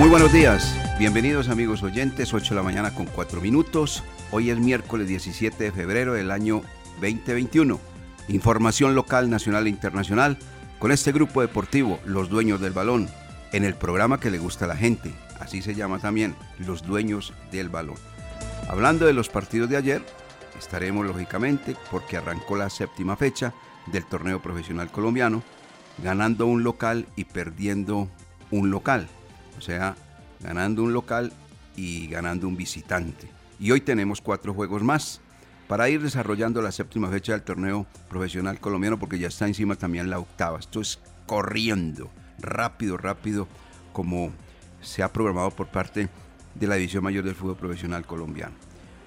Muy buenos días, bienvenidos amigos oyentes, 8 de la mañana con 4 minutos. Hoy es miércoles 17 de febrero del año 2021. Información local, nacional e internacional con este grupo deportivo, Los Dueños del Balón, en el programa que le gusta a la gente. Así se llama también, Los Dueños del Balón. Hablando de los partidos de ayer, estaremos lógicamente porque arrancó la séptima fecha del torneo profesional colombiano, ganando un local y perdiendo un local. O sea, ganando un local y ganando un visitante. Y hoy tenemos cuatro juegos más para ir desarrollando la séptima fecha del torneo profesional colombiano porque ya está encima también la octava. Esto es corriendo, rápido, rápido, como se ha programado por parte de la División Mayor del Fútbol Profesional Colombiano.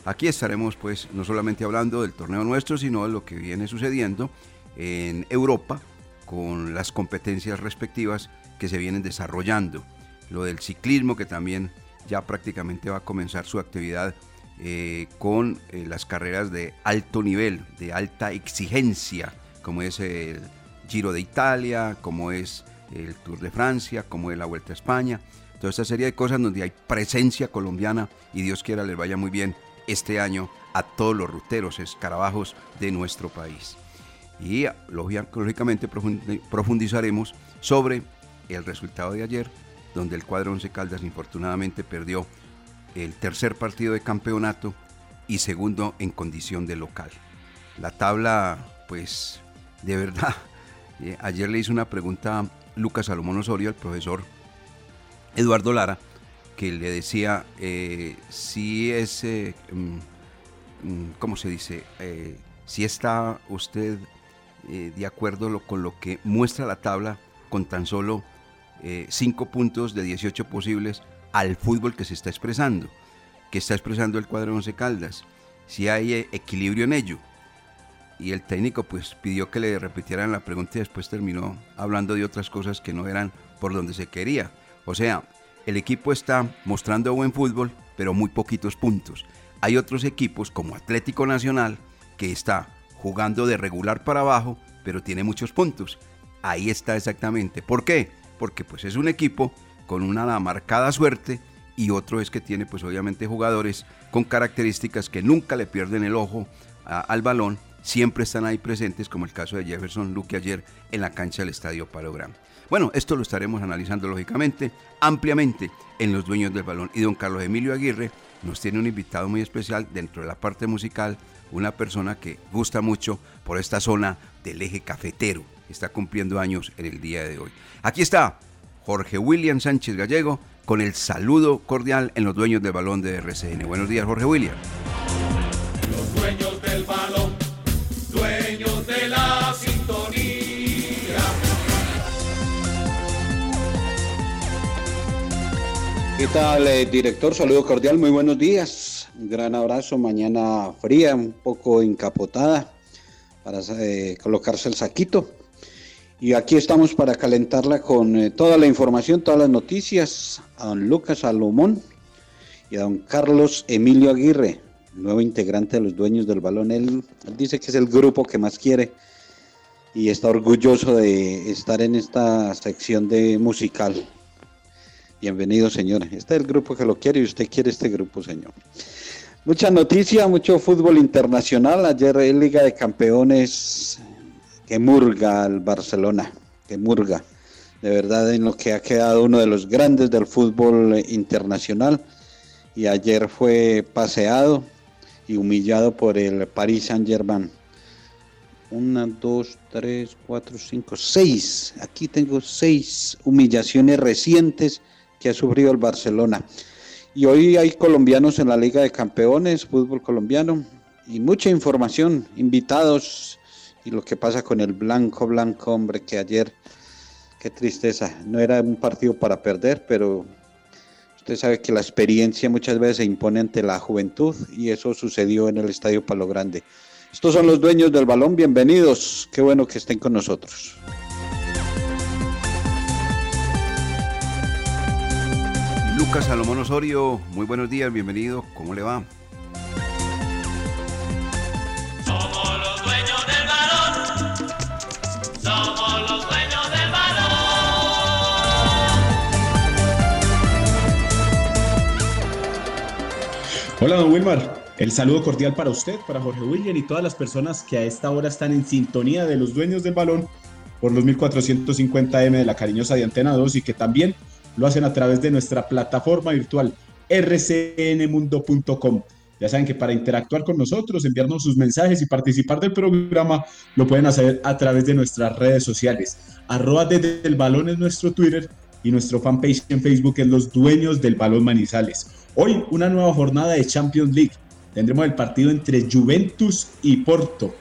Aquí estaremos pues no solamente hablando del torneo nuestro, sino de lo que viene sucediendo en Europa con las competencias respectivas que se vienen desarrollando. Lo del ciclismo que también ya prácticamente va a comenzar su actividad eh, con eh, las carreras de alto nivel, de alta exigencia, como es el Giro de Italia, como es el Tour de Francia, como es la Vuelta a España. Toda esta serie de cosas donde hay presencia colombiana y Dios quiera les vaya muy bien este año a todos los ruteros, escarabajos de nuestro país y lógicamente profundizaremos sobre el resultado de ayer, donde el cuadro Once Caldas infortunadamente perdió el tercer partido de campeonato y segundo en condición de local. La tabla, pues, de verdad, eh, ayer le hice una pregunta a Lucas Salomón Osorio, al profesor Eduardo Lara, que le decía eh, si es, eh, mm, mm, ¿cómo se dice? si está usted de acuerdo con lo que muestra la tabla, con tan solo 5 eh, puntos de 18 posibles al fútbol que se está expresando, que está expresando el cuadro 11 Caldas, si hay eh, equilibrio en ello. Y el técnico pues pidió que le repitieran la pregunta y después terminó hablando de otras cosas que no eran por donde se quería. O sea, el equipo está mostrando buen fútbol, pero muy poquitos puntos. Hay otros equipos como Atlético Nacional que está jugando de regular para abajo, pero tiene muchos puntos. Ahí está exactamente. ¿Por qué? Porque pues es un equipo con una marcada suerte y otro es que tiene pues obviamente jugadores con características que nunca le pierden el ojo al balón, siempre están ahí presentes como el caso de Jefferson Luque ayer en la cancha del Estadio Parogram. Bueno, esto lo estaremos analizando lógicamente ampliamente en Los Dueños del Balón y don Carlos Emilio Aguirre nos tiene un invitado muy especial dentro de la parte musical una persona que gusta mucho por esta zona del eje cafetero. Está cumpliendo años en el día de hoy. Aquí está Jorge William Sánchez Gallego con el saludo cordial en los dueños del balón de RCN. Buenos días, Jorge William. Los dueños del balón, dueños de la sintonía. ¿Qué tal, eh, director? Saludo cordial, muy buenos días. Un gran abrazo, mañana fría, un poco encapotada para eh, colocarse el saquito. Y aquí estamos para calentarla con eh, toda la información, todas las noticias, a don Lucas Salomón y a don Carlos Emilio Aguirre, nuevo integrante de los dueños del balón. él dice que es el grupo que más quiere y está orgulloso de estar en esta sección de musical. Bienvenido, señor. Este es el grupo que lo quiere y usted quiere este grupo, señor. Mucha noticia, mucho fútbol internacional. Ayer en Liga de Campeones que murga al Barcelona, que murga. De verdad en lo que ha quedado uno de los grandes del fútbol internacional. Y ayer fue paseado y humillado por el Paris Saint Germain. Una, dos, tres, cuatro, cinco, seis. Aquí tengo seis humillaciones recientes que ha sufrido el Barcelona. Y hoy hay colombianos en la Liga de Campeones, fútbol colombiano, y mucha información, invitados y lo que pasa con el blanco, blanco hombre que ayer qué tristeza. No era un partido para perder, pero usted sabe que la experiencia muchas veces se impone ante la juventud y eso sucedió en el Estadio Palo Grande. Estos son los dueños del balón, bienvenidos, qué bueno que estén con nosotros. Lucas Salomón Osorio, muy buenos días, bienvenido, ¿cómo le va? Hola, don Wilmar. El saludo cordial para usted, para Jorge William y todas las personas que a esta hora están en sintonía de los dueños del balón por los 1450M de la cariñosa de Antena 2 y que también lo hacen a través de nuestra plataforma virtual rcnmundo.com. Ya saben que para interactuar con nosotros, enviarnos sus mensajes y participar del programa, lo pueden hacer a través de nuestras redes sociales. Arroba desde el balón es nuestro Twitter y nuestro fanpage en Facebook es Los Dueños del Balón Manizales. Hoy una nueva jornada de Champions League. Tendremos el partido entre Juventus y Porto.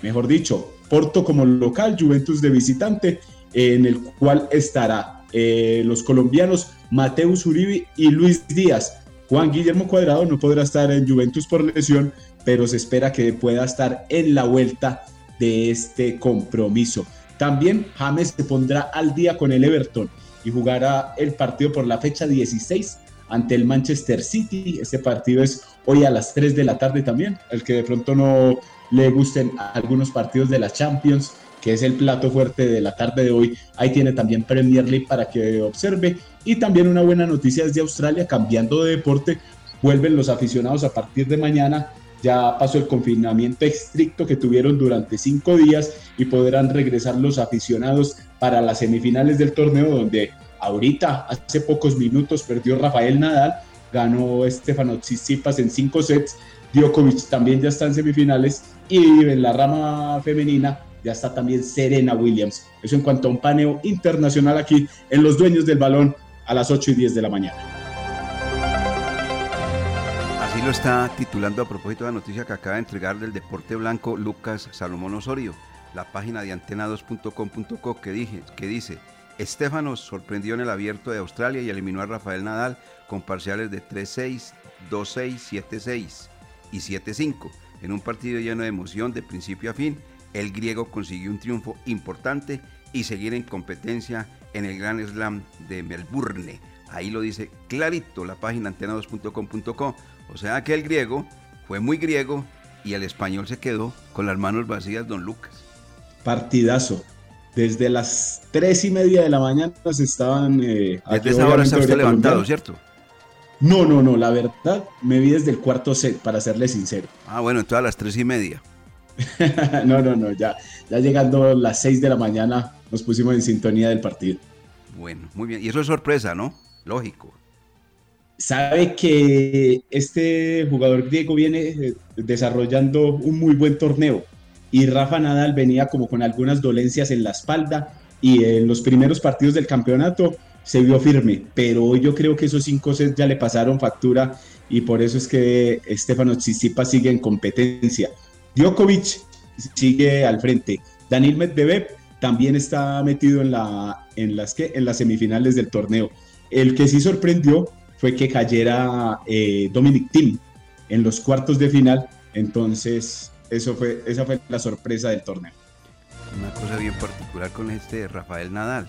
Mejor dicho, Porto como local, Juventus de visitante, en el cual estará eh, los colombianos Mateus Uribe y Luis Díaz. Juan Guillermo Cuadrado no podrá estar en Juventus por lesión, pero se espera que pueda estar en la vuelta de este compromiso. También James se pondrá al día con el Everton y jugará el partido por la fecha 16 ante el Manchester City. Este partido es hoy a las 3 de la tarde también. El que de pronto no le gusten algunos partidos de la Champions, que es el plato fuerte de la tarde de hoy. Ahí tiene también Premier League para que observe. Y también una buena noticia desde Australia, cambiando de deporte, vuelven los aficionados a partir de mañana. Ya pasó el confinamiento estricto que tuvieron durante cinco días y podrán regresar los aficionados para las semifinales del torneo donde ahorita, hace pocos minutos, perdió Rafael Nadal, ganó Estefano Tsitsipas en cinco sets, Djokovic también ya está en semifinales y en la rama femenina ya está también Serena Williams. Eso en cuanto a un paneo internacional aquí en Los Dueños del Balón a las 8 y 10 de la mañana. Así lo está titulando a propósito de la noticia que acaba de entregar del Deporte Blanco Lucas Salomón Osorio, la página de antena2.com.co que, que dice, Estefanos sorprendió en el abierto de Australia y eliminó a Rafael Nadal con parciales de 3-6, 2-6, 7-6 y 7-5 en un partido lleno de emoción de principio a fin el griego consiguió un triunfo importante y seguir en competencia en el Grand Slam de Melbourne. Ahí lo dice clarito la página antena2.com.co. O sea que el griego fue muy griego y el español se quedó con las manos vacías, don Lucas. Partidazo. Desde las tres y media de la mañana se estaban... Eh, desde esa hora está usted levantado, ¿cierto? No, no, no, la verdad me vi desde el cuarto set, para serle sincero. Ah, bueno, entonces a las tres y media. no, no, no, ya, ya llegando las 6 de la mañana nos pusimos en sintonía del partido. Bueno, muy bien. Y eso es sorpresa, ¿no? Lógico. Sabe que este jugador griego viene eh, desarrollando un muy buen torneo y Rafa Nadal venía como con algunas dolencias en la espalda y en los primeros partidos del campeonato se vio firme, pero yo creo que esos cinco sets ya le pasaron factura y por eso es que Estefano Tsitsipas sigue en competencia. Djokovic sigue al frente. Daniel Medvedev también está metido en, la, en, las, que, en las semifinales del torneo. El que sí sorprendió fue que cayera eh, Dominic Thiem en los cuartos de final. Entonces, eso fue, esa fue la sorpresa del torneo. Una cosa bien particular con este Rafael Nadal.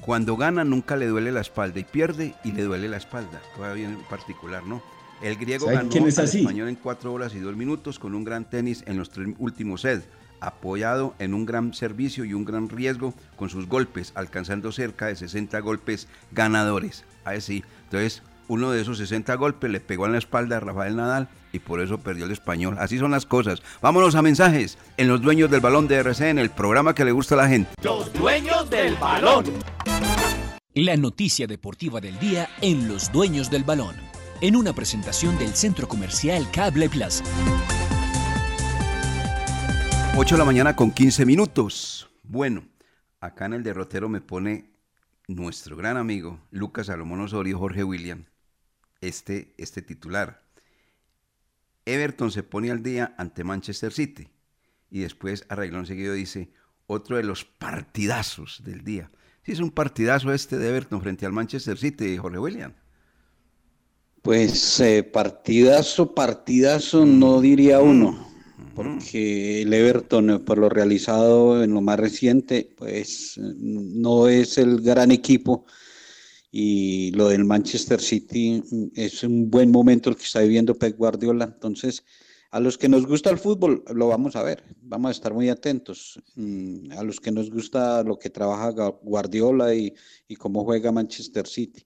Cuando gana nunca le duele la espalda y pierde y le duele la espalda. Cosa bien particular, ¿no? El griego ganó quién es al así? español en 4 horas y 2 minutos con un gran tenis en los tres últimos sets, apoyado en un gran servicio y un gran riesgo con sus golpes, alcanzando cerca de 60 golpes ganadores. Así, entonces uno de esos 60 golpes le pegó en la espalda a Rafael Nadal y por eso perdió el español. Así son las cosas. Vámonos a mensajes en los dueños del balón de RCN, el programa que le gusta a la gente. Los dueños del balón. La noticia deportiva del día en Los Dueños del Balón. En una presentación del Centro Comercial Cable Plaza. 8 de la mañana con 15 minutos. Bueno, acá en el derrotero me pone nuestro gran amigo Lucas Salomón Osorio, Jorge William, este, este titular. Everton se pone al día ante Manchester City y después arreglón seguido dice otro de los partidazos del día. Sí, es un partidazo este de Everton frente al Manchester City, Jorge William. Pues eh, partidazo, partidazo, no diría uno, porque el Everton, eh, por lo realizado en lo más reciente, pues no es el gran equipo y lo del Manchester City mm, es un buen momento el que está viviendo Pep Guardiola. Entonces, a los que nos gusta el fútbol, lo vamos a ver, vamos a estar muy atentos. Mm, a los que nos gusta lo que trabaja Guardiola y, y cómo juega Manchester City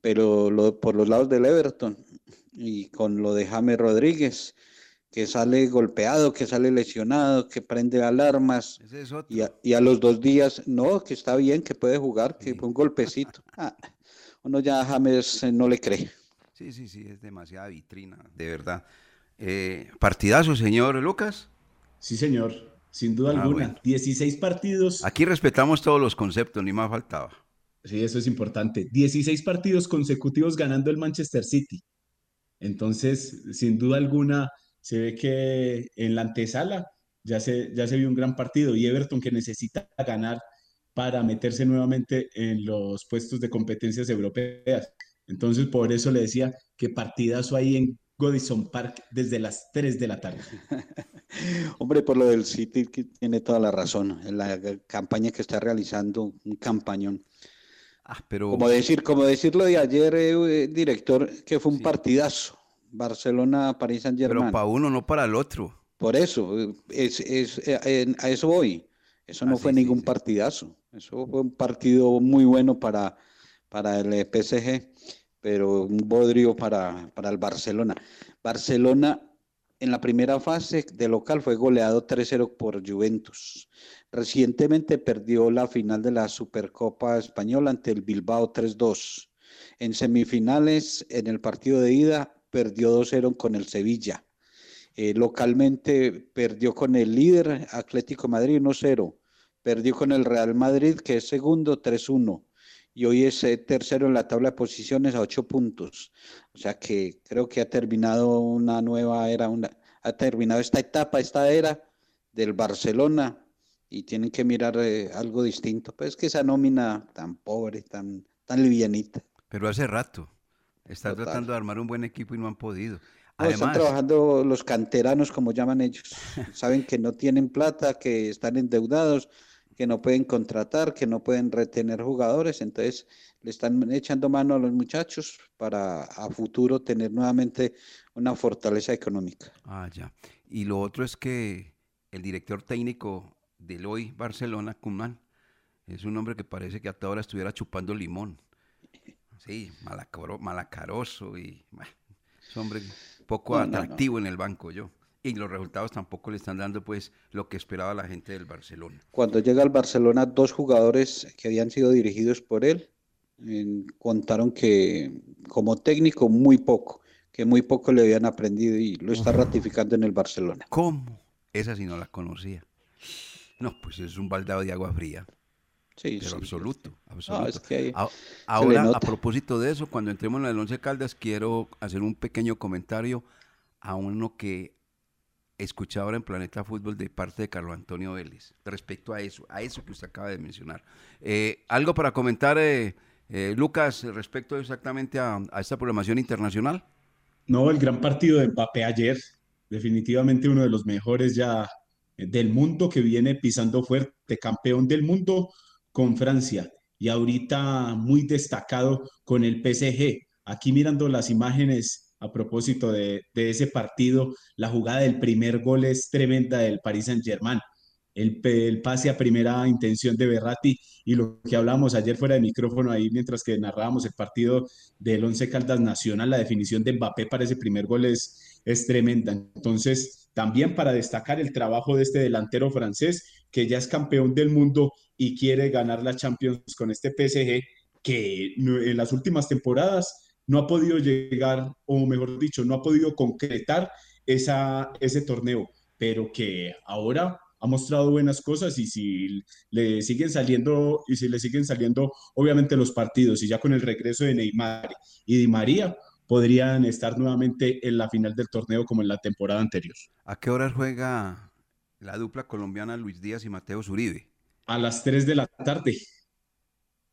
pero por los lados del Everton y con lo de James Rodríguez, que sale golpeado, que sale lesionado, que prende alarmas y, a, los dos días, no, que está bien, que puede jugar, que fue un golpecito. Ah, uno ya a James eh, no le cree. Sí, sí, sí, es demasiada vitrina, de verdad. Eh, ¿Partidazo, señor Lucas? Sí, señor, sin duda ah, alguna. 16 partidos. Aquí respetamos todos los conceptos, ni más faltaba. Sí, eso es importante. 16 partidos consecutivos ganando el Manchester City. Entonces, sin duda alguna, se ve que en la antesala ya se, ya se vio un gran partido y Everton que necesita ganar para meterse nuevamente en los puestos de competencias europeas. Entonces, por eso le decía que partidazo ahí en Godison Park desde las 3 de la tarde. Hombre, por lo del City, tiene toda la razón. La campaña que está realizando, un campañón. Ah, pero... Como decir, como decirlo de ayer, eh, director, que fue un partidazo. Barcelona-París Saint Germain. Pero para uno, no para el otro. Por eso, es, es, eh, a eso voy. Eso no ah, fue ningún partidazo. Eso fue un partido muy bueno para, para el PSG, pero un bodrio para, para el Barcelona. Barcelona en la primera fase de local fue goleado 3-0 por Juventus. Recientemente perdió la final de la Supercopa Española ante el Bilbao 3-2. En semifinales, en el partido de ida, perdió 2-0 con el Sevilla. Eh, localmente perdió con el líder Atlético Madrid 1-0. Perdió con el Real Madrid, que es segundo, 3-1 y hoy es eh, tercero en la tabla de posiciones a ocho puntos. O sea que creo que ha terminado una nueva era, una, ha terminado esta etapa, esta era del Barcelona y tienen que mirar eh, algo distinto. Pues que esa nómina tan pobre, tan, tan livianita. Pero hace rato. Están tratando de armar un buen equipo y no han podido. están trabajando los canteranos, como llaman ellos. Saben que no tienen plata, que están endeudados que no pueden contratar, que no pueden retener jugadores, entonces le están echando mano a los muchachos para a futuro tener nuevamente una fortaleza económica. Ah, ya. Y lo otro es que el director técnico del hoy Barcelona, Kuman, es un hombre que parece que hasta ahora estuviera chupando limón. Sí, malacaroso y bueno, es un hombre poco atractivo en el banco yo y los resultados tampoco le están dando pues lo que esperaba la gente del Barcelona. Cuando llega al Barcelona, dos jugadores que habían sido dirigidos por él contaron que como técnico muy poco, que muy poco le habían aprendido y lo está ratificando en el Barcelona. ¿Cómo? Esa sí no la conocía. No, pues es un baldado de agua fría. Sí, pero absoluto, absoluto. ahora, a propósito de eso, cuando entremos en el Once Caldas, quiero hacer un pequeño comentario a uno que escuchado ahora en Planeta Fútbol de parte de Carlos Antonio Vélez, respecto a eso, a eso que usted acaba de mencionar. Eh, ¿Algo para comentar, eh, eh, Lucas, respecto exactamente a, esta programación internacional? No, el gran partido de Mbappé ayer, definitivamente uno de los mejores ya del mundo que viene pisando fuerte, campeón del mundo con Francia y ahorita muy destacado con el PSG. Aquí mirando las imágenes a propósito de, ese partido, la jugada del primer gol es tremenda del Paris Saint-Germain. El, pase a primera intención de Berratti y lo que hablamos ayer fuera de micrófono ahí mientras que narrábamos el partido del Once Caldas Nacional, la definición de Mbappé para ese primer gol es, es tremenda. Entonces, también para destacar el trabajo de este delantero francés que ya es campeón del mundo y quiere ganar la Champions con este PSG que en las últimas temporadas no ha podido llegar, o mejor dicho, no ha podido concretar ese torneo, pero que ahora ha mostrado buenas cosas y si le siguen saliendo y si le siguen saliendo obviamente los partidos y ya con el regreso de Neymar y Di María podrían estar nuevamente en la final del torneo como en la temporada anterior. ¿A qué hora juega la dupla colombiana Luis Díaz y Mateo Zuribe? A las 3 de la tarde.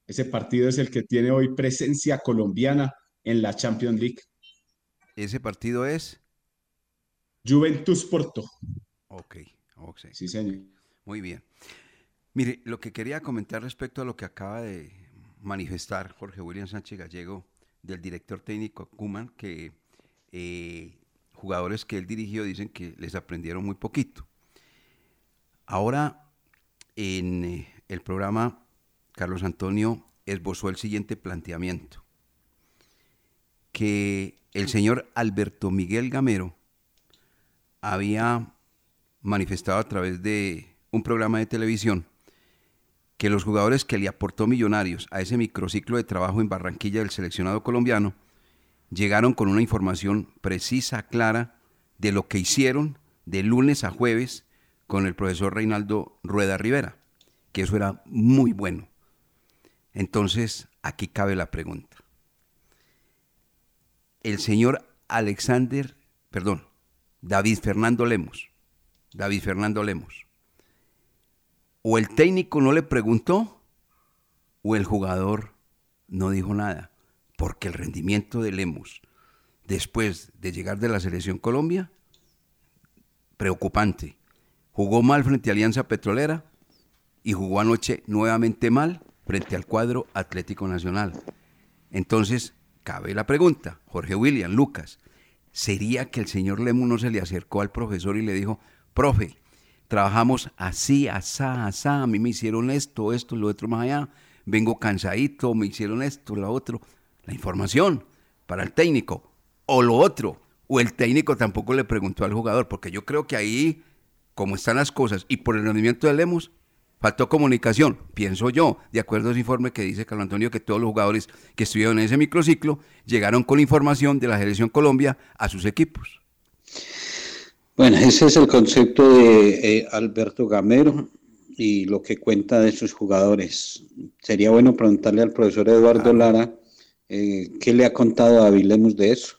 Ese partido es el que tiene hoy presencia colombiana en la Champions League. Ese partido es. Juventus Porto. Ok, ok. Sí, señor. Muy bien. Mire, lo que quería comentar respecto a lo que acaba de manifestar Jorge William Sánchez Gallego del director técnico Kuman, que eh, jugadores que él dirigió dicen que les aprendieron muy poquito. Ahora, en eh, el programa, Carlos Antonio esbozó el siguiente planteamiento, que el señor Alberto Miguel Gamero había manifestado a través de un programa de televisión que los jugadores que le aportó Millonarios a ese microciclo de trabajo en Barranquilla del seleccionado colombiano llegaron con una información precisa, clara, de lo que hicieron de lunes a jueves con el profesor Reinaldo Rueda Rivera, que eso era muy bueno. Entonces, aquí cabe la pregunta. El señor Alexander, perdón, David Fernando Lemos, David Fernando Lemos, o el técnico no le preguntó, o el jugador no dijo nada porque el rendimiento de Lemos, después de llegar de la selección Colombia, preocupante. Jugó mal frente a Alianza Petrolera y jugó anoche nuevamente mal frente al cuadro Atlético Nacional. Entonces, cabe la pregunta, Jorge William, Lucas, ¿sería que el señor Lemos no se le acercó al profesor y le dijo, profe, trabajamos así, asá, asá, a mí me hicieron esto, esto, lo otro más allá, vengo cansadito, me hicieron esto, lo otro, la información para el técnico. O lo otro, o el técnico tampoco le preguntó al jugador, porque yo creo que ahí, como están las cosas, y por el rendimiento de Lemos, faltó comunicación, pienso yo, de acuerdo a ese informe que dice Carlos Antonio, que todos los jugadores que estuvieron en ese microciclo llegaron con información de la Selección Colombia a sus equipos. Bueno, ese es el concepto de eh, Alberto Gamero y lo que cuenta de sus jugadores. Sería bueno preguntarle al profesor Eduardo Lara eh, ¿Qué le ha contado a Vilemos de eso?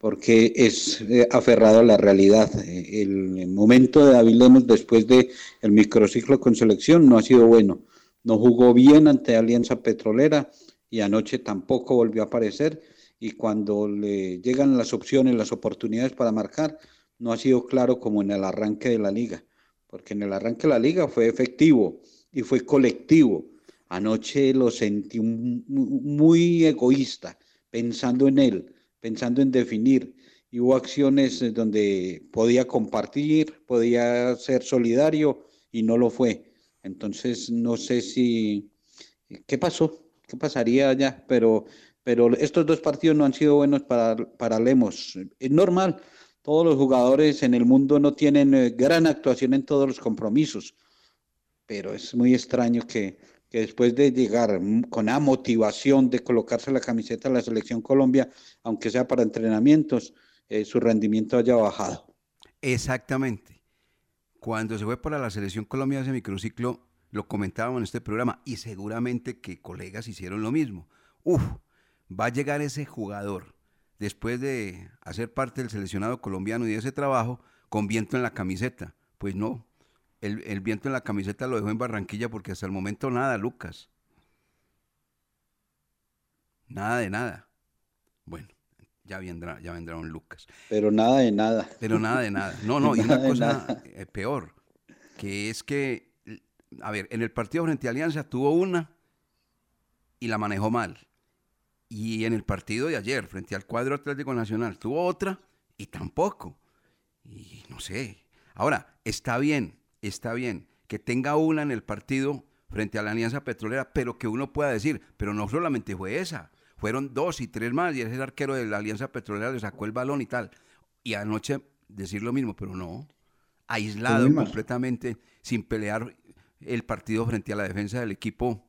Porque es eh, aferrado a la realidad. Eh, el momento de Avilemos después del el microciclo con selección no ha sido bueno. No jugó bien ante Alianza Petrolera y anoche tampoco volvió a aparecer. Y cuando le llegan las opciones, las oportunidades para marcar, no ha sido claro como en el arranque de la liga. Porque en el arranque de la liga fue efectivo y fue colectivo Anoche lo sentí muy egoísta, pensando en él, pensando en definir. Y hubo acciones donde podía compartir, podía ser solidario y no lo fue. Entonces, no sé si... ¿Qué pasó? ¿Qué pasaría allá? Pero, pero estos dos partidos no han sido buenos para, para Lemos. Es normal, todos los jugadores en el mundo no tienen eh, gran actuación en todos los compromisos, pero es muy extraño que que después de llegar con la motivación de colocarse la camiseta de la selección Colombia, aunque sea para entrenamientos, eh, su rendimiento haya bajado. Exactamente. Cuando se fue para la selección Colombia ese microciclo, lo comentábamos en este programa y seguramente que colegas hicieron lo mismo. Uf, va a llegar ese jugador después de hacer parte del seleccionado colombiano y de ese trabajo con viento en la camiseta. Pues no, el, viento en la camiseta lo dejó en Barranquilla porque hasta el momento nada, Lucas. Nada de nada. Bueno, ya vendrá, ya vendrá un Lucas. Pero nada de nada. Pero nada de nada. No, no, y una cosa eh, peor, que es que, a ver, en el partido frente a Alianza tuvo una y la manejó mal. Y en el partido de ayer, frente al cuadro Atlético Nacional, tuvo otra y tampoco. Y no sé. Ahora, está bien, está bien que tenga una en el partido frente a la Alianza Petrolera, pero que uno pueda decir, pero no solamente fue esa, fueron dos y tres más, y ese arquero de la Alianza Petrolera le sacó el balón y tal. Y anoche decir lo mismo, pero no, aislado completamente, sin pelear el partido frente a la defensa del equipo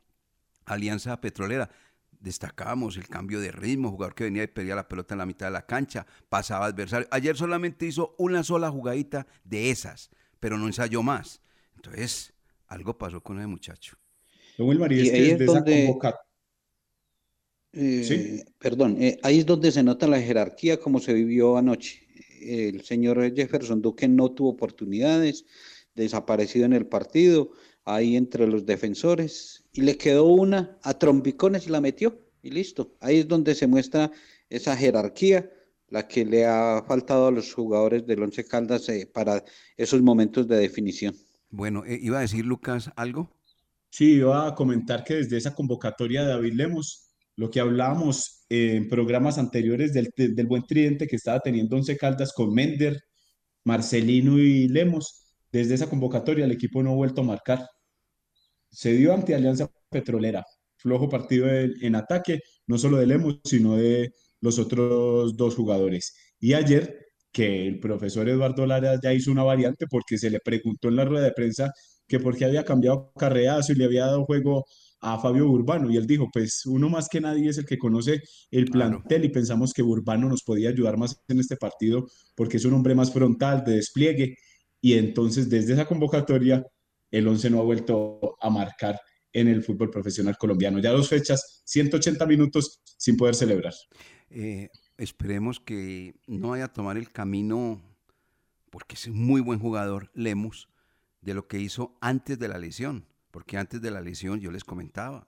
Alianza Petrolera. Destacábamos el cambio de ritmo, jugador que venía y pedía la pelota en la mitad de la cancha, pasaba adversario. Ayer solamente hizo una sola jugadita de esas pero no ensayó más. Entonces, algo pasó con ese muchacho. y ahí es donde, eh, Perdón, eh, ahí es donde se nota la jerarquía como se vivió anoche. El señor Jefferson Duque no tuvo oportunidades, desaparecido en el partido, ahí entre los defensores, y le quedó una a trompicones y la metió y listo. Ahí es donde se muestra esa jerarquía, la que le ha faltado a los jugadores del Once Caldas eh, para esos momentos de definición. Bueno, eh, iba a decir Lucas algo. Sí, iba a comentar que desde esa convocatoria de David Lemos, lo que hablábamos en programas anteriores del, del buen tridente que estaba teniendo Once Caldas con Mender, Marcelino y Lemos, desde esa convocatoria el equipo no ha vuelto a marcar. Se dio ante Alianza Petrolera, flojo partido en, en ataque, no solo de Lemos, sino de los otros dos jugadores. Y ayer, que el profesor Eduardo Lara ya hizo una variante porque se le preguntó en la rueda de prensa que por qué había cambiado Carreazo y le había dado juego a Fabio Urbano. Y él dijo, pues uno más que nadie es el que conoce el plantel y pensamos que Urbano nos podía ayudar más en este partido porque es un hombre más frontal, de despliegue. Y entonces desde esa convocatoria el 11 no ha vuelto a marcar en el fútbol profesional colombiano. Ya dos fechas, 180 minutos sin poder celebrar. Eh, esperemos que no vaya a tomar el camino, porque es un muy buen jugador, Lemus, de lo que hizo antes de la lesión. Porque antes de la lesión yo les comentaba,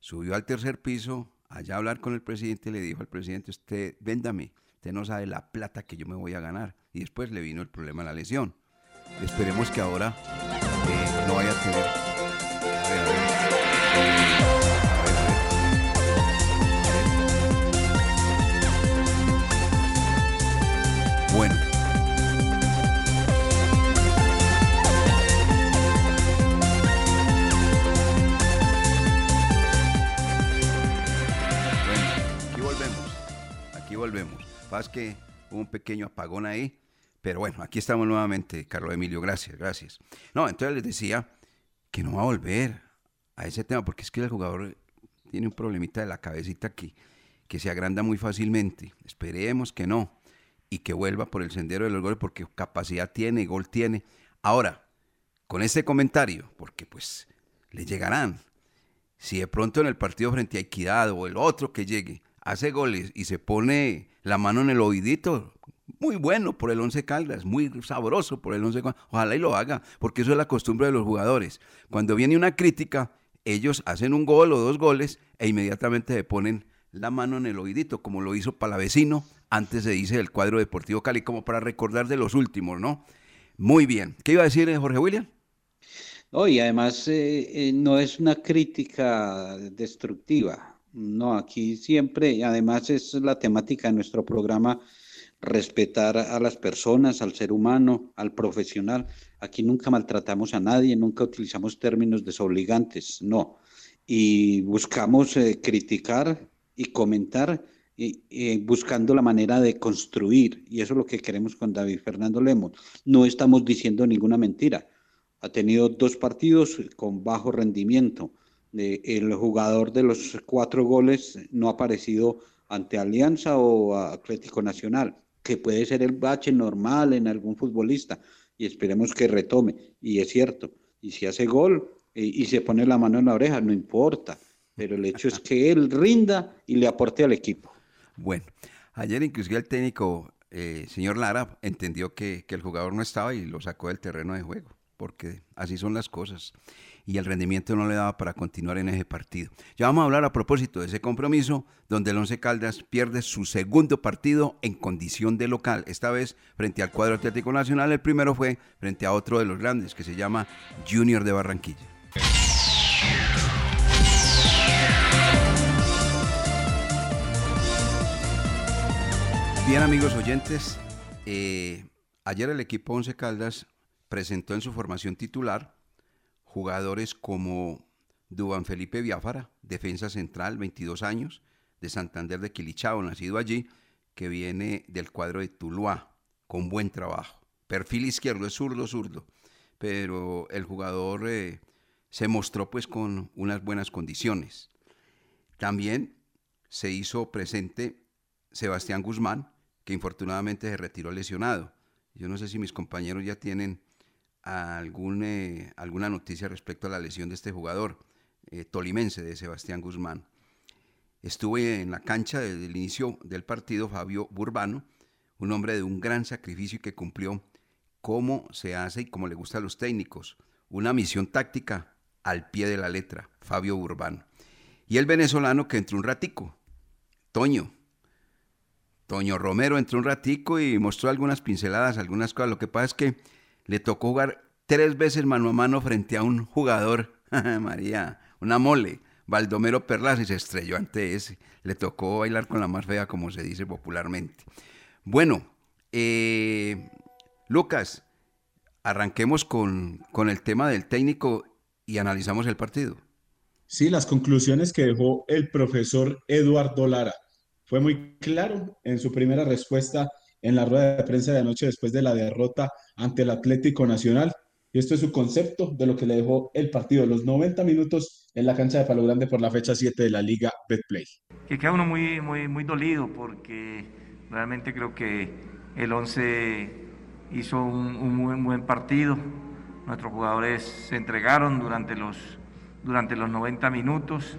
subió al tercer piso, allá a hablar con el presidente, le dijo al presidente, usted véndame, usted no sabe la plata que yo me voy a ganar. Y después le vino el problema de la lesión. Esperemos que ahora eh, no vaya a tener... Bueno. Bueno, aquí volvemos. Aquí volvemos. Paz que hubo un pequeño apagón ahí. Pero bueno, aquí estamos nuevamente, Carlos Emilio. Gracias, gracias. No, entonces les decía que no va a volver a ese tema, porque es que el jugador tiene un problemita de la cabecita que, que se agranda muy fácilmente. Esperemos que no y que vuelva por el sendero de los goles porque capacidad tiene, gol tiene. Ahora, con este comentario, porque pues le llegarán. Si de pronto en el partido frente a Equidad o el otro que llegue hace goles y se pone la mano en el oídito, muy bueno por el Once Caldas, muy sabroso por el Once Caldas. Ojalá y lo haga, porque eso es la costumbre de los jugadores. Cuando viene una crítica, ellos hacen un gol o dos goles e inmediatamente se ponen la mano en el oídito, como lo hizo Palavecino, antes se dice del cuadro deportivo Cali, como para recordar de los últimos, ¿no? Muy bien. ¿Qué iba a decir eh, Jorge William? No, y además eh, eh, no es una crítica destructiva. No, aquí siempre, además es la temática de nuestro programa, respetar a las personas, al ser humano, al profesional. Aquí nunca maltratamos a nadie, nunca utilizamos términos desobligantes, no. Y buscamos eh, criticar y comentar y, buscando la manera de construir. Y eso es lo que queremos con David Fernando Lemos. No estamos diciendo ninguna mentira. Ha tenido dos partidos con bajo rendimiento. Eh, el jugador de los cuatro goles no ha aparecido ante Alianza o Atlético Nacional, que puede ser el bache normal en algún futbolista. Y esperemos que retome. Y es cierto. Y si hace gol eh, y se pone la mano en la oreja, no importa pero el hecho es que él rinda y le aporte al equipo. Bueno, ayer inclusive el técnico, eh, señor Lara, entendió que, que, el jugador no estaba y lo sacó del terreno de juego, porque así son las cosas. Y el rendimiento no le daba para continuar en ese partido. Ya vamos a hablar a propósito de ese compromiso, donde el Once Caldas pierde su segundo partido en condición de local, esta vez frente al cuadro Atlético Nacional. El primero fue frente a otro de los grandes, que se llama Junior de Barranquilla. Bien amigos oyentes, eh, ayer el equipo Once Caldas presentó en su formación titular jugadores como Dubán Felipe Biafara, defensa central, 22 años, de Santander de Quilichao, nacido allí, que viene del cuadro de Tuluá, con buen trabajo. Perfil izquierdo, es zurdo, zurdo, pero el jugador eh, se mostró pues con unas buenas condiciones. También se hizo presente Sebastián Guzmán, que infortunadamente se retiró lesionado. Yo no sé si mis compañeros ya tienen eh, alguna noticia respecto a la lesión de este jugador eh, tolimense de Sebastián Guzmán. Estuve en la cancha desde el inicio del partido Fabio Burbano, un hombre de un gran sacrificio y que cumplió como se hace y como le gusta a los técnicos, una misión táctica al pie de la letra, Fabio Urbano. Y el venezolano que entró un ratico, Toño. Toño Romero entró un ratico y mostró algunas pinceladas, algunas cosas. Lo que pasa es que le tocó jugar tres veces mano a mano frente a un jugador, María, una mole, Baldomero Perlas, y se estrelló ante ese. Le tocó bailar con la más fea, como se dice popularmente. Bueno, eh, Lucas, arranquemos con, con el tema del técnico y analizamos el partido. Sí, las conclusiones que dejó el profesor Eduardo Lara. Fue muy claro en su primera respuesta en la rueda de prensa de anoche después de la derrota ante el Atlético Nacional. Y esto es su concepto de lo que le dejó el partido, los 90 minutos en la cancha de Palo Grande por la fecha 7 de la Liga Betplay. Que queda uno muy, muy, muy dolido porque realmente creo que el 11 hizo un, un muy buen partido. Nuestros jugadores se entregaron durante los, durante los 90 minutos.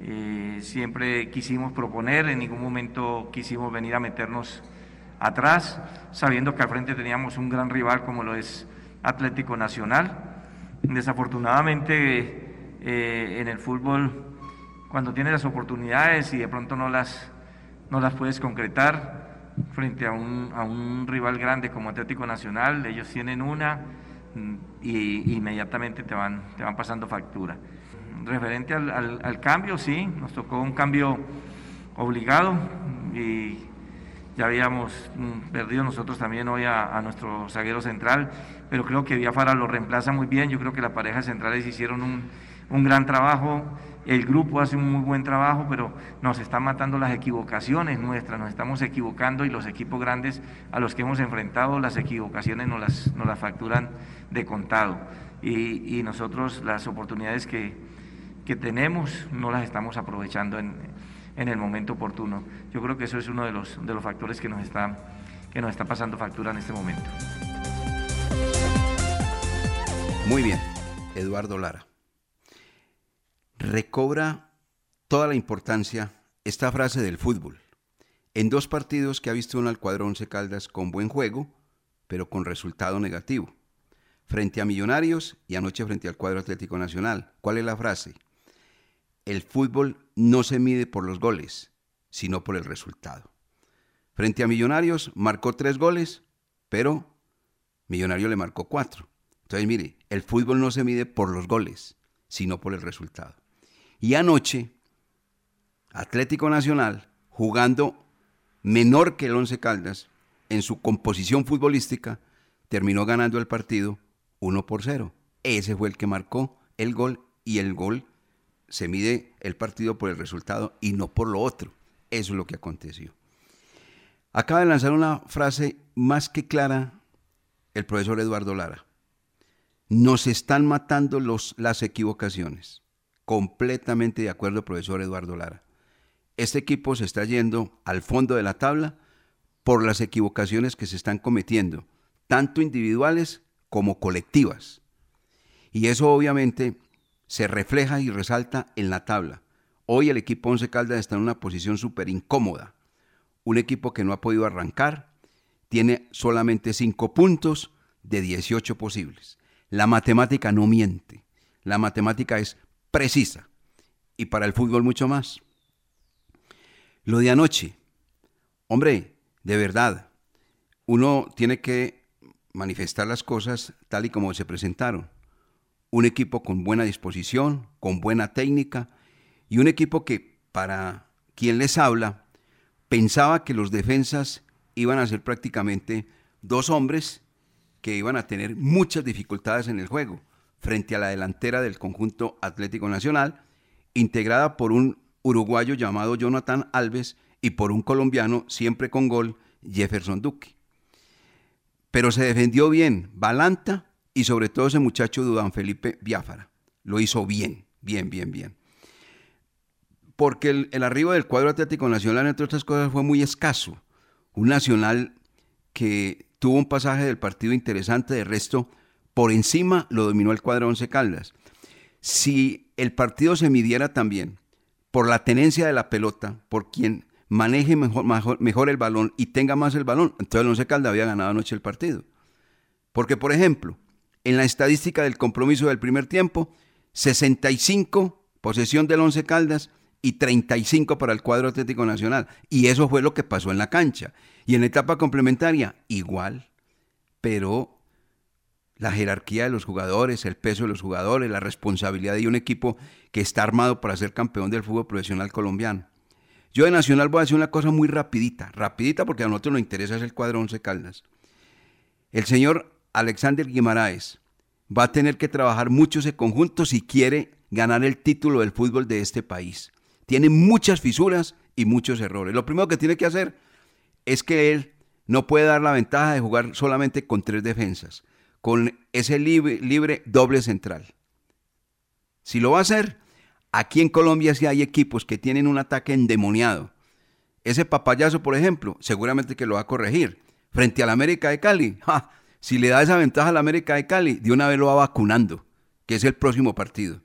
Eh, siempre quisimos proponer, en ningún momento quisimos venir a meternos atrás, sabiendo que al frente teníamos un gran rival como lo es Atlético Nacional. Desafortunadamente eh, en el fútbol, cuando tienes las oportunidades y de pronto no las, no las puedes concretar frente a un, a un rival grande como Atlético Nacional, ellos tienen una mm, y inmediatamente te van, te van pasando factura. Referente al, al, al cambio, sí, nos tocó un cambio obligado y ya habíamos mm, perdido nosotros también hoy a, nuestro zaguero central, pero creo que Biafara lo reemplaza muy bien. Yo creo que la pareja centrales hicieron un, un, gran trabajo. El grupo hace un muy buen trabajo, pero nos están matando las equivocaciones nuestras, nos estamos equivocando y los equipos grandes a los que hemos enfrentado, las equivocaciones nos las, nos las facturan de contado. Y, y nosotros las oportunidades que, que tenemos no las estamos aprovechando en, en el momento oportuno. Yo creo que eso es uno de los, de los factores que nos, está, que nos está pasando factura en este momento. Muy bien, Eduardo Lara. Recobra toda la importancia esta frase del fútbol. En dos partidos que ha visto uno al cuadro Once Caldas con buen juego, pero con resultado negativo. Frente a Millonarios y anoche frente al cuadro Atlético Nacional. ¿Cuál es la frase? el fútbol no se mide por los goles, sino por el resultado. Frente a Millonarios marcó tres goles, pero Millonario le marcó cuatro. Entonces, mire, el fútbol no se mide por los goles, sino por el resultado. Y anoche, Atlético Nacional, jugando menor que el Once Caldas, en su composición futbolística, terminó ganando el partido 1 por 0. Ese fue el que marcó el gol y el gol se mide el partido por el resultado y no por lo otro. Eso es lo que aconteció. Acaba de lanzar una frase más que clara el profesor Eduardo Lara. Nos están matando los, las equivocaciones. Completamente de acuerdo, profesor Eduardo Lara. Este equipo se está yendo al fondo de la tabla por las equivocaciones que se están cometiendo, tanto individuales como colectivas. Y eso obviamente se refleja y resalta en la tabla. Hoy el equipo Once Caldas está en una posición súper incómoda. Un equipo que no ha podido arrancar, tiene solamente 5 puntos de 18 posibles. La matemática no miente, la matemática es precisa y para el fútbol mucho más. Lo de anoche, hombre, de verdad, uno tiene que manifestar las cosas tal y como se presentaron un equipo con buena disposición, con buena técnica y un equipo que, para quien les habla, pensaba que los defensas iban a ser prácticamente dos hombres que iban a tener muchas dificultades en el juego frente a la delantera del conjunto Atlético Nacional, integrada por un uruguayo llamado Jonathan Alves y por un colombiano siempre con gol, Jefferson Duque. Pero se defendió bien Balanta y sobre todo ese muchacho Dudán Felipe Biafara. Lo hizo bien, bien, bien, bien. Porque el, arribo del cuadro Atlético Nacional, entre otras cosas, fue muy escaso. Un Nacional que tuvo un pasaje del partido interesante, de resto, por encima lo dominó el cuadro Once Caldas. Si el partido se midiera también por la tenencia de la pelota, por quien maneje mejor, mejor, mejor el balón y tenga más el balón, entonces el Once Caldas había ganado anoche el partido. Porque, por ejemplo, en la estadística del compromiso del primer tiempo, 65 posesión del Once Caldas y 35 para el cuadro Atlético Nacional. Y eso fue lo que pasó en la cancha. Y en etapa complementaria, igual. Pero la jerarquía de los jugadores, el peso de los jugadores, la responsabilidad de un equipo que está armado para ser campeón del fútbol profesional colombiano. Yo de Nacional voy a decir una cosa muy rapidita, rapidita porque a nosotros nos interesa es el cuadro Once Caldas. El señor Alexander Guimaraes va a tener que trabajar mucho ese conjunto si quiere ganar el título del fútbol de este país. Tiene muchas fisuras y muchos errores. Lo primero que tiene que hacer es que él no puede dar la ventaja de jugar solamente con tres defensas, con ese libre, libre doble central. Si lo va a hacer, aquí en Colombia sí hay equipos que tienen un ataque endemoniado. Ese papayazo, por ejemplo, seguramente que lo va a corregir. Frente al América de Cali, si le da esa ventaja al América de Cali, de una vez lo va vacunando, que es el próximo partido.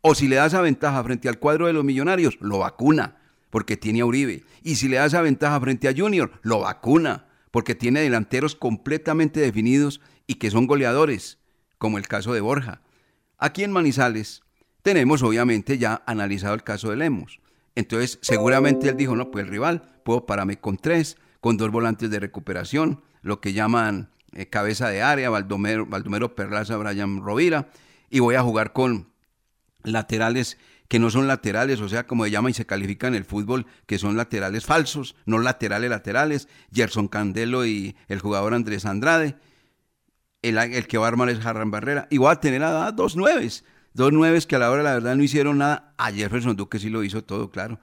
O si le da esa ventaja frente al cuadro de los millonarios, lo vacuna, porque tiene a Uribe. Y si le da esa ventaja frente a Junior, lo vacuna, porque tiene delanteros completamente definidos y que son goleadores, como el caso de Borja. Aquí en Manizales tenemos obviamente ya analizado el caso de Lemos. Entonces seguramente él dijo, no, pues el rival, puedo pararme con tres, con dos volantes de recuperación, lo que llaman eh, cabeza de área, Baldomero, Baldomero Perlaza, Brian Rovira, y voy a jugar con laterales que no son laterales, o sea, como se llama y se califica en el fútbol, que son laterales falsos, no laterales laterales, Gerson Candelo y el jugador Andrés Andrade, el, que va a armar es Harran Barrera, y voy a tener a dos nueves, dos nueves que a la hora la verdad no hicieron nada, a Jefferson Duque sí lo hizo todo, claro,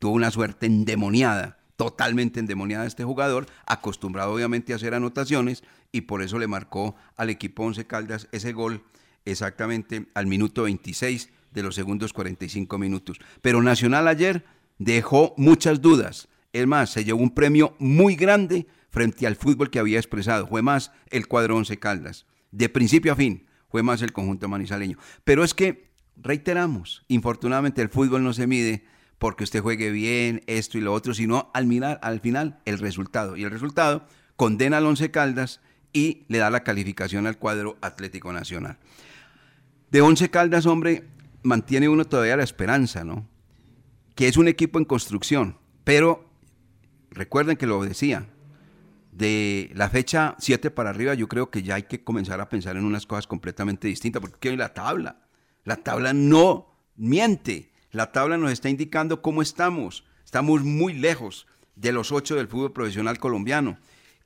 tuvo una suerte endemoniada, totalmente endemoniada este jugador, acostumbrado obviamente a hacer anotaciones, y por eso le marcó al equipo Once Caldas ese gol exactamente al minuto 26 de los segundos 45 minutos. Pero Nacional ayer dejó muchas dudas. Es más, se llevó un premio muy grande frente al fútbol que había expresado. Fue más el cuadro Once Caldas. De principio a fin, fue más el conjunto manizaleño. Pero es que, reiteramos, infortunadamente el fútbol no se mide porque usted juegue bien, esto y lo otro, sino al, mirar, al final el resultado. Y el resultado condena al Once Caldas y le da la calificación al cuadro Atlético Nacional. De Once Caldas, hombre, mantiene uno todavía la esperanza, ¿no? Que es un equipo en construcción, pero recuerden que lo decía, de la fecha 7 para arriba yo creo que ya hay que comenzar a pensar en unas cosas completamente distintas, porque la tabla, la tabla no miente, la tabla nos está indicando cómo estamos, estamos muy lejos de los ocho del fútbol profesional colombiano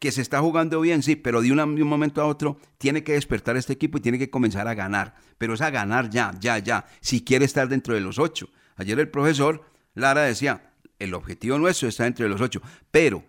que se está jugando bien, sí, pero de, un momento a otro tiene que despertar este equipo y tiene que comenzar a ganar. Pero es a ganar ya, ya, ya, si quiere estar dentro de los ocho. Ayer el profesor Lara decía, el objetivo nuestro está dentro de los ocho, pero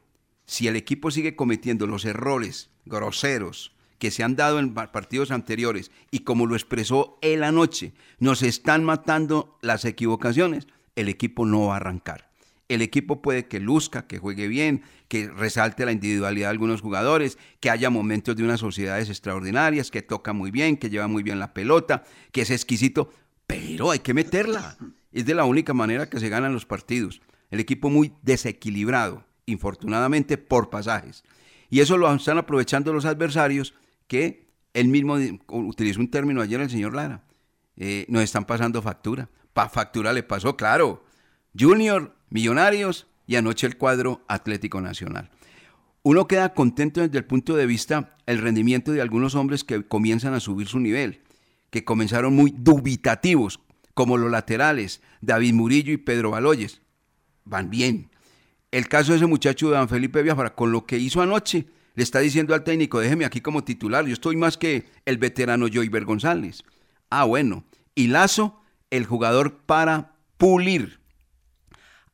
si el equipo sigue cometiendo los errores groseros que se han dado en partidos anteriores y como lo expresó él anoche, nos están matando las equivocaciones, el equipo no va a arrancar el equipo puede que luzca, que juegue bien, que resalte la individualidad de algunos jugadores, que haya momentos de unas sociedades extraordinarias, que toca muy bien, que lleva muy bien la pelota, que es exquisito, pero hay que meterla. Es de la única manera que se ganan los partidos. El equipo muy desequilibrado, infortunadamente por pasajes. Y eso lo están aprovechando los adversarios que él mismo utilizó un término ayer el señor Lara. Eh, nos están pasando factura. Pa factura le pasó, claro. Junior Millonarios y anoche el cuadro Atlético Nacional. Uno queda contento desde el punto de vista el rendimiento de algunos hombres que comienzan a subir su nivel, que comenzaron muy dubitativos, como los laterales, David Murillo y Pedro Baloyes. Van bien. El caso de ese muchacho Dan Felipe Biafara, con lo que hizo anoche, le está diciendo al técnico, déjeme aquí como titular, yo estoy más que el veterano Joyver González. Ah, bueno. Y Lazo, el jugador para pulir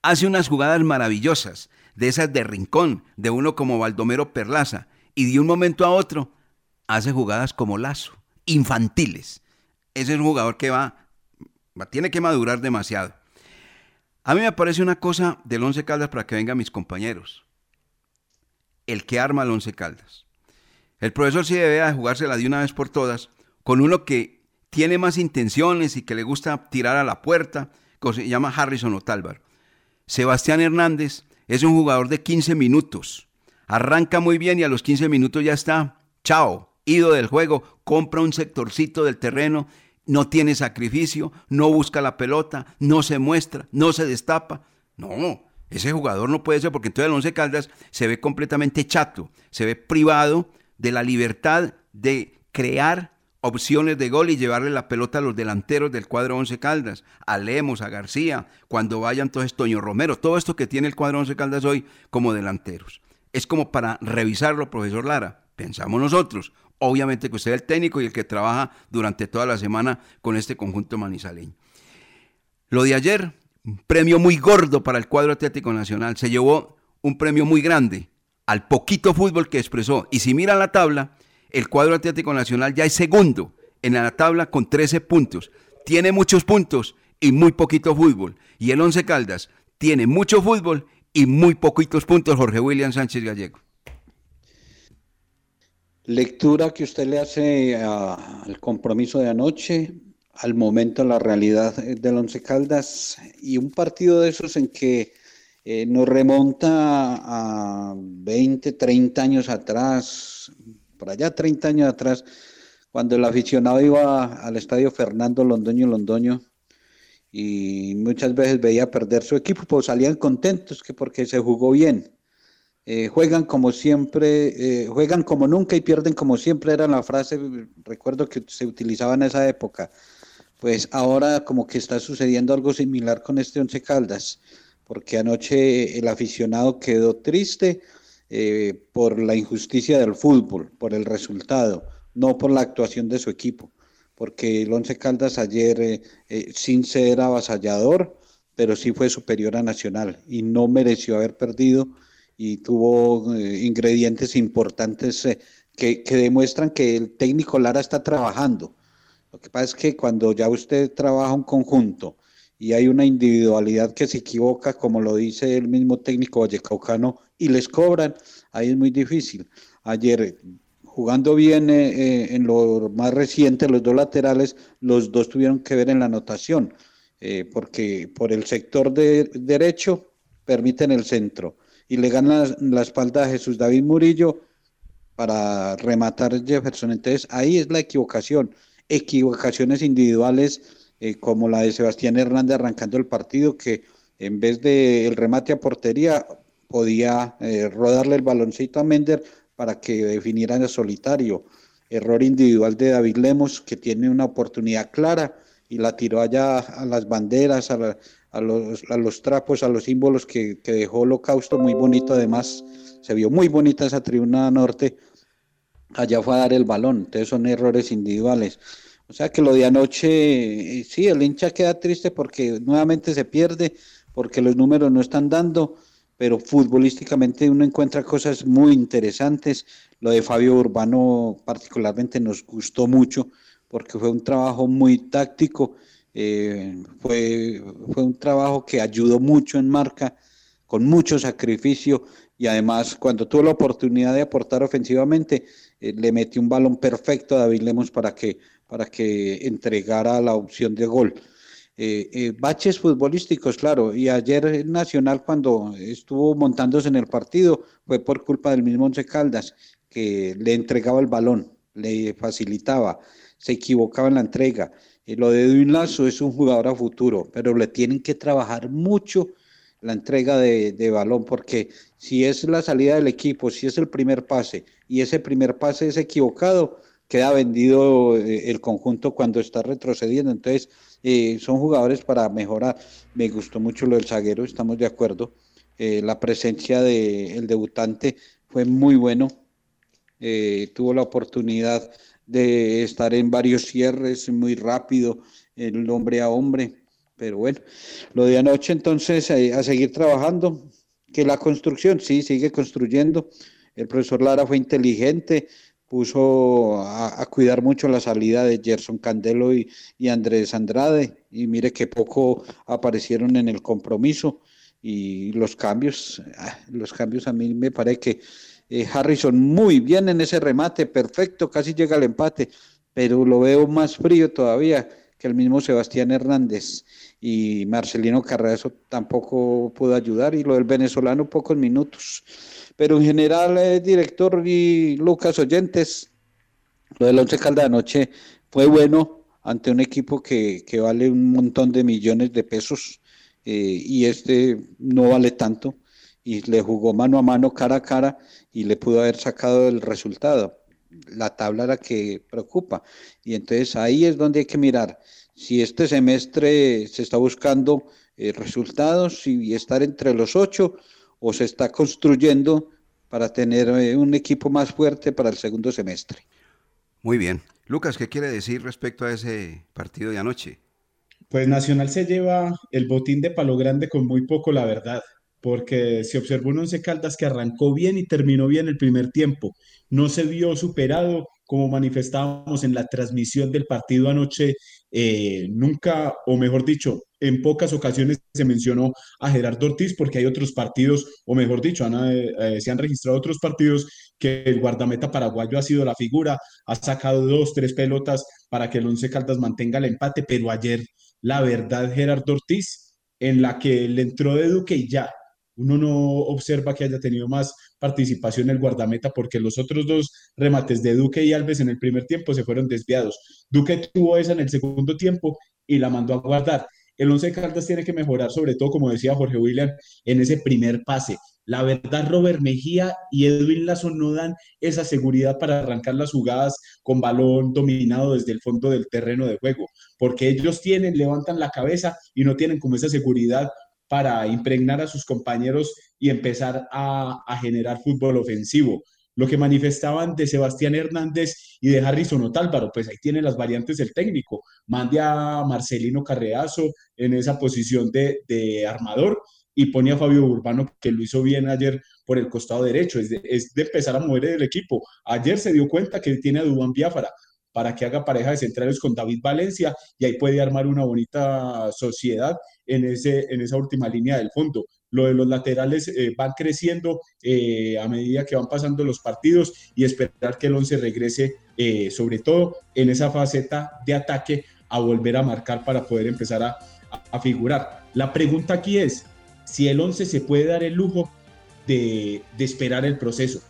hace unas jugadas maravillosas, de esas de rincón, de uno como Baldomero Perlaza, y de un momento a otro hace jugadas como Lazo, infantiles. Ese es un jugador que va, tiene que madurar demasiado. A mí me parece una cosa del Once Caldas para que vengan mis compañeros. El que arma el Once Caldas. El profesor sí debe jugársela de una vez por todas con uno que tiene más intenciones y que le gusta tirar a la puerta, que se llama Harrison Otálvaro. Sebastián Hernández es un jugador de 15 minutos. Arranca muy bien y a los 15 minutos ya está. Chao, ido del juego, compra un sectorcito del terreno, no tiene sacrificio, no busca la pelota, no se muestra, no se destapa. No, ese jugador no puede ser porque entonces el Once Caldas se ve completamente chato, se ve privado de la libertad de crear opciones de gol y llevarle la pelota a los delanteros del cuadro Once Caldas, a Lemos, a García, cuando vayan entonces Toño Romero, todo esto que tiene el cuadro Once Caldas hoy como delanteros. Es como para revisarlo, profesor Lara, pensamos nosotros. Obviamente que usted es el técnico y el que trabaja durante toda la semana con este conjunto manizaleño. Lo de ayer, un premio muy gordo para el cuadro Atlético Nacional. Se llevó un premio muy grande al poquito fútbol que expresó. Y si miran la tabla, el cuadro Atlético Nacional ya es segundo en la tabla con 13 puntos. Tiene muchos puntos y muy poquito fútbol. Y el Once Caldas tiene mucho fútbol y muy poquitos puntos, Jorge William Sánchez Gallego. Lectura que usted le hace al compromiso de anoche, al momento, la realidad del Once Caldas y un partido de esos en que eh, nos remonta a 20, 30 años atrás, por allá 30 años atrás, cuando el aficionado iba al estadio Fernando Londoño Londoño y muchas veces veía perder su equipo, pues salían contentos que porque se jugó bien. Eh, juegan como siempre, eh, juegan como nunca y pierden como siempre, era la frase, recuerdo que se utilizaba en esa época. Pues ahora como que está sucediendo algo similar con este Once Caldas, porque anoche el aficionado quedó triste eh, por la injusticia del fútbol, por el resultado, no por la actuación de su equipo, porque el Once Caldas ayer, eh, eh, sin ser avasallador, pero sí fue superior a Nacional y no mereció haber perdido y tuvo ingredientes importantes que, que demuestran que el técnico Lara está trabajando. Lo que pasa es que cuando ya usted trabaja un conjunto, y hay una individualidad que se equivoca, como lo dice el mismo técnico vallecaucano, y les cobran, ahí es muy difícil. Ayer, jugando bien eh, eh, en lo más reciente, los dos laterales, los dos tuvieron que ver en la anotación, eh, porque por el sector de derecho permiten el centro y le ganan la, la espalda a Jesús David Murillo para rematar Jefferson. Entonces ahí es la equivocación, equivocaciones individuales eh, como la de Sebastián Hernández arrancando el partido, que en vez del el remate a portería podía eh, rodarle el baloncito a Mender para que definiera en solitario. Error individual de David Lemos, que tiene una oportunidad clara y la tiró allá a las banderas, a, a, los, a los, trapos, a los símbolos que dejó Holocausto, muy bonito además, se vio muy bonita esa tribuna norte, allá fue a dar el balón, entonces son errores individuales. O sea que lo de anoche, eh, sí, el hincha queda triste porque nuevamente se pierde, porque los números no están dando, pero futbolísticamente uno encuentra cosas muy interesantes. Lo de Fabio Urbano particularmente nos gustó mucho porque fue un trabajo muy táctico, eh, fue, fue un trabajo que ayudó mucho en marca, con mucho sacrificio y además cuando tuvo la oportunidad de aportar ofensivamente, eh, le metió un balón perfecto a David Lemos para que para que entregara la opción de gol. Eh, eh, baches futbolísticos, claro, y ayer Nacional cuando estuvo montándose en el partido fue por culpa del mismo Once Caldas, que le entregaba el balón, le facilitaba, se equivocaba en la entrega. Y lo de Edwin Lazo es un jugador a futuro, pero le tienen que trabajar mucho la entrega de, de, balón, porque si es la salida del equipo, si es el primer pase y ese primer pase es equivocado, queda vendido eh, el conjunto cuando está retrocediendo. Entonces, eh, son jugadores para mejorar. Me gustó mucho lo del zaguero, estamos de acuerdo. Eh, la presencia del debutante fue muy bueno. tuvo la oportunidad de estar en varios cierres muy rápido, el hombre a hombre. Pero bueno, lo de anoche entonces a seguir trabajando, que la construcción sí sigue construyendo. El profesor Lara fue inteligente, puso a, cuidar mucho la salida de Gerson Candelo y, Andrés Andrade, y mire que poco aparecieron en el compromiso y los cambios, ah, los cambios a mí me parece que eh, Harrison muy bien en ese remate, perfecto, casi llega al empate, pero lo veo más frío todavía que el mismo Sebastián Hernández y Marcelino Carrazo tampoco pudo ayudar y lo del venezolano pocos minutos. Pero en general, eh, director y Lucas Oyentes, lo del Once Caldas anoche fue bueno, ante un equipo que, que vale un montón de millones de pesos eh, y este no vale tanto y le jugó mano a mano, cara a cara y le pudo haber sacado el resultado. La tabla la que preocupa y entonces ahí es donde hay que mirar si este semestre se está buscando eh, resultados y estar entre los ocho o se está construyendo para tener eh, un equipo más fuerte para el segundo semestre. Muy bien. Lucas, ¿qué quiere decir respecto a ese partido de anoche? Pues Nacional se lleva el botín de Palo Grande con muy poco, la verdad, porque se observó un Once Caldas que arrancó bien y terminó bien el primer tiempo. No se vio superado, como manifestábamos en la transmisión del partido anoche. Eh, nunca, o mejor dicho, en pocas ocasiones se mencionó a Gerardo Ortiz porque hay otros partidos, o mejor dicho, eh, eh, se han registrado otros partidos que el guardameta paraguayo ha sido la figura, ha sacado dos, tres pelotas para que el Once Caldas mantenga el empate, pero ayer, la verdad, Gerardo Ortiz, en la que le entró de Duque y ya, uno no observa que haya tenido más participación el guardameta porque los otros dos remates de Duque y Alves en el primer tiempo se fueron desviados. Duque tuvo esa en el segundo tiempo y la mandó a guardar. El Once Caldas tiene que mejorar, sobre todo, como decía Jorge William, en ese primer pase. La verdad, Robert Mejía y Edwin Lazo no dan esa seguridad para arrancar las jugadas con balón dominado desde el fondo del terreno de juego, porque ellos tienen, levantan la cabeza y no tienen como esa seguridad para impregnar a sus compañeros y empezar a, a generar fútbol ofensivo lo que manifestaban de Sebastián Hernández y de Harrison Otálvaro, pues ahí tiene las variantes del técnico. Mande a Marcelino Carreazo en esa posición de, armador y pone a Fabio Urbano, que lo hizo bien ayer por el costado derecho, es de, es de empezar a mover el equipo. Ayer se dio cuenta que tiene a Dubán Biafara para que haga pareja de centrales con David Valencia y ahí puede armar una bonita sociedad en, ese, en esa última línea del fondo. Lo de los laterales eh, van creciendo eh, a medida que van pasando los partidos y esperar que el 11 regrese, eh, sobre todo en esa faceta de ataque, a volver a marcar para poder empezar a, a figurar. La pregunta aquí es si el 11 se puede dar el lujo de, de esperar el proceso.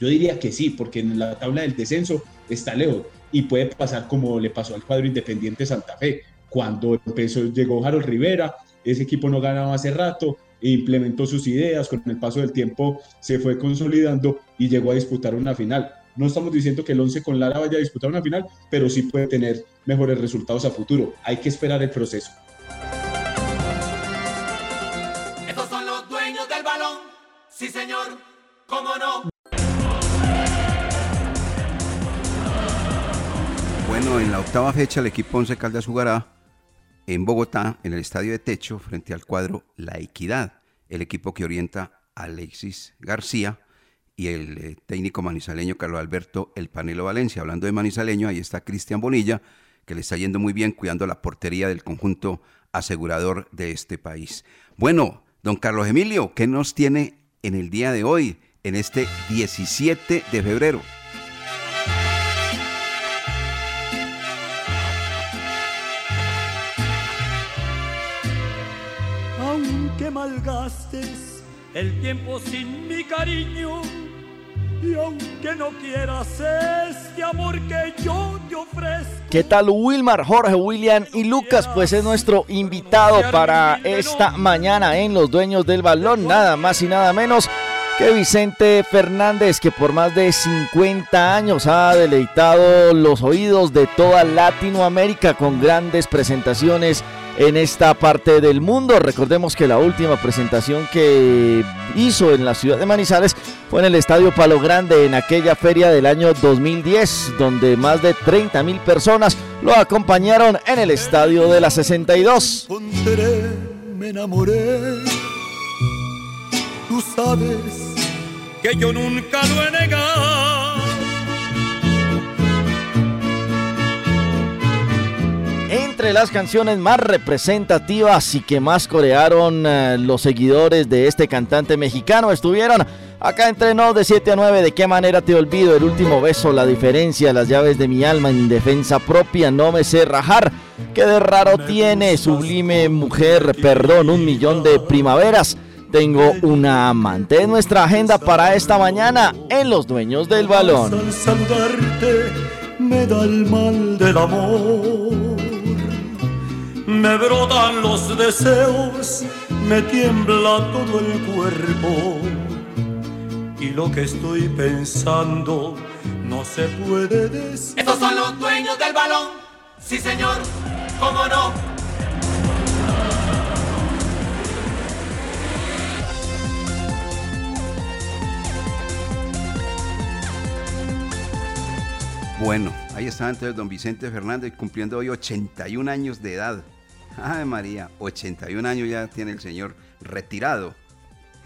Yo diría que sí, porque en la tabla del descenso está lejos y puede pasar como le pasó al cuadro Independiente Santa Fe. Cuando empezó, llegó Harold Rivera, ese equipo no ganaba hace rato, implementó sus ideas, con el paso del tiempo se fue consolidando y llegó a disputar una final. No estamos diciendo que el 11 con Lara vaya a disputar una final, pero sí puede tener mejores resultados a futuro. Hay que esperar el proceso. Estos son los dueños del balón, sí señor, cómo no. Bueno, en la octava fecha el equipo Once Caldas jugará en Bogotá, en el estadio de techo, frente al cuadro La Equidad, el equipo que orienta Alexis García y el eh, técnico manizaleño Carlos Alberto El Panelo Valencia. Hablando de manizaleño, ahí está Cristian Bonilla, que le está yendo muy bien cuidando la portería del conjunto asegurador de este país. Bueno, don Carlos Emilio, ¿qué nos tiene en el día de hoy, en este 17 de febrero? El tiempo sin mi cariño, y aunque no quieras este amor que yo te ofrezco. ¿Qué tal Wilmar, Jorge, William y Lucas? Pues es nuestro invitado para esta mañana en Los Dueños del Balón, nada más y nada menos que Vicente Fernández, que por más de 50 años ha deleitado los oídos de toda Latinoamérica con grandes presentaciones en esta parte del mundo. Recordemos que la última presentación que hizo en la ciudad de Manizales fue en el Estadio Palo Grande en aquella feria del año 2010, donde más de 30 mil personas lo acompañaron en el Estadio de la 62. Encontré, me enamoré. Tú sabes que yo nunca lo he negado. Entre las canciones más representativas y que más corearon eh, los seguidores de este cantante mexicano estuvieron acá entre nos de 7 a 9. ¿De qué manera te olvido? El último beso, la diferencia, las llaves de mi alma en defensa propia, no me sé rajar. ¿Qué de raro tiene? Sublime mujer, perdón, un millón de primaveras. Tengo una amante en nuestra agenda para esta mañana en Los Dueños del Balón. Al saludarte me da el mal del amor. Me brotan los deseos, me tiembla todo el cuerpo. Y lo que estoy pensando no se puede decir. Estos son los dueños del balón, sí señor, cómo no. Bueno, ahí está entonces don Vicente Fernández cumpliendo hoy 81 años de edad. Ay María, 81 años ya tiene el señor retirado.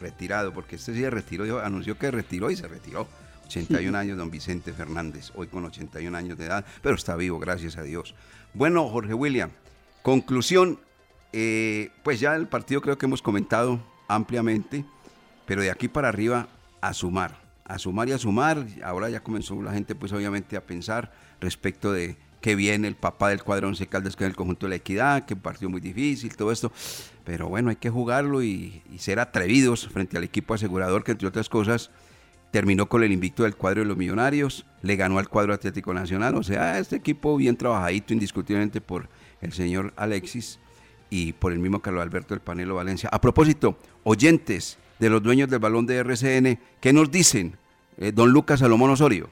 Retirado, porque este sí se retiró, anunció que retiró y se retiró. 81 años don Vicente Fernández, hoy con 81 años de edad, pero está vivo, gracias a Dios. Bueno, Jorge William, conclusión, eh, pues ya el partido creo que hemos comentado ampliamente, pero de aquí para arriba a sumar, a sumar y a sumar. Ahora ya comenzó la gente pues obviamente a pensar respecto de que viene el papá del cuadrón se Caldas con el conjunto de la equidad, que partió muy difícil, todo esto. Pero bueno, hay que jugarlo y, y ser atrevidos frente al equipo asegurador que entre otras cosas terminó con el invicto del cuadro de los millonarios, le ganó al cuadro Atlético Nacional, o sea, este equipo bien trabajadito indiscutiblemente por el señor Alexis y por el mismo Carlos Alberto del Panelo Valencia. A propósito, oyentes de los dueños del balón de RCN, ¿qué nos dicen? Eh, don Lucas Salomón Osorio.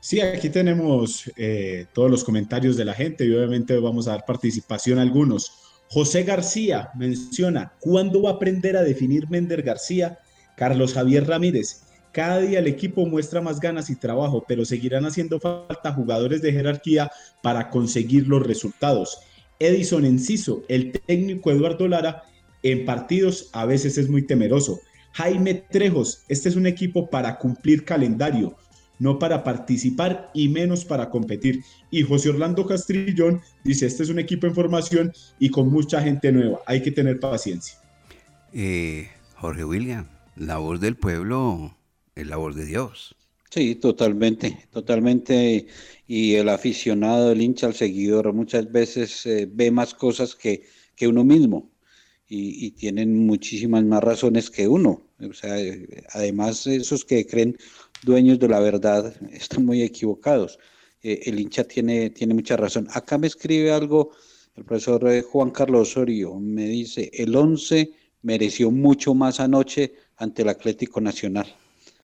Sí, aquí tenemos eh, todos los comentarios de la gente y obviamente vamos a dar participación a algunos. José García menciona, ¿cuándo va a aprender a definir Mender García? Carlos Javier Ramírez, cada día el equipo muestra más ganas y trabajo, pero seguirán haciendo falta jugadores de jerarquía para conseguir los resultados. Edison Enciso, el técnico Eduardo Lara, en partidos a veces es muy temeroso. Jaime Trejos, este es un equipo para cumplir calendario, no para participar y menos para competir. Y José Orlando Castrillón dice, este es un equipo en formación y con mucha gente nueva, hay que tener paciencia. Eh, Jorge William, la voz del pueblo es la voz de Dios. Sí, totalmente, totalmente. Y el aficionado, el hincha, el seguidor, muchas veces eh, ve más cosas que, que uno mismo y, y, tienen muchísimas más razones que uno. O sea, eh, además, esos que creen dueños de la verdad están muy equivocados. Eh, el hincha tiene, tiene mucha razón. Acá me escribe algo el profesor eh, Juan Carlos Osorio, me dice, el 11 mereció mucho más anoche ante el Atlético Nacional.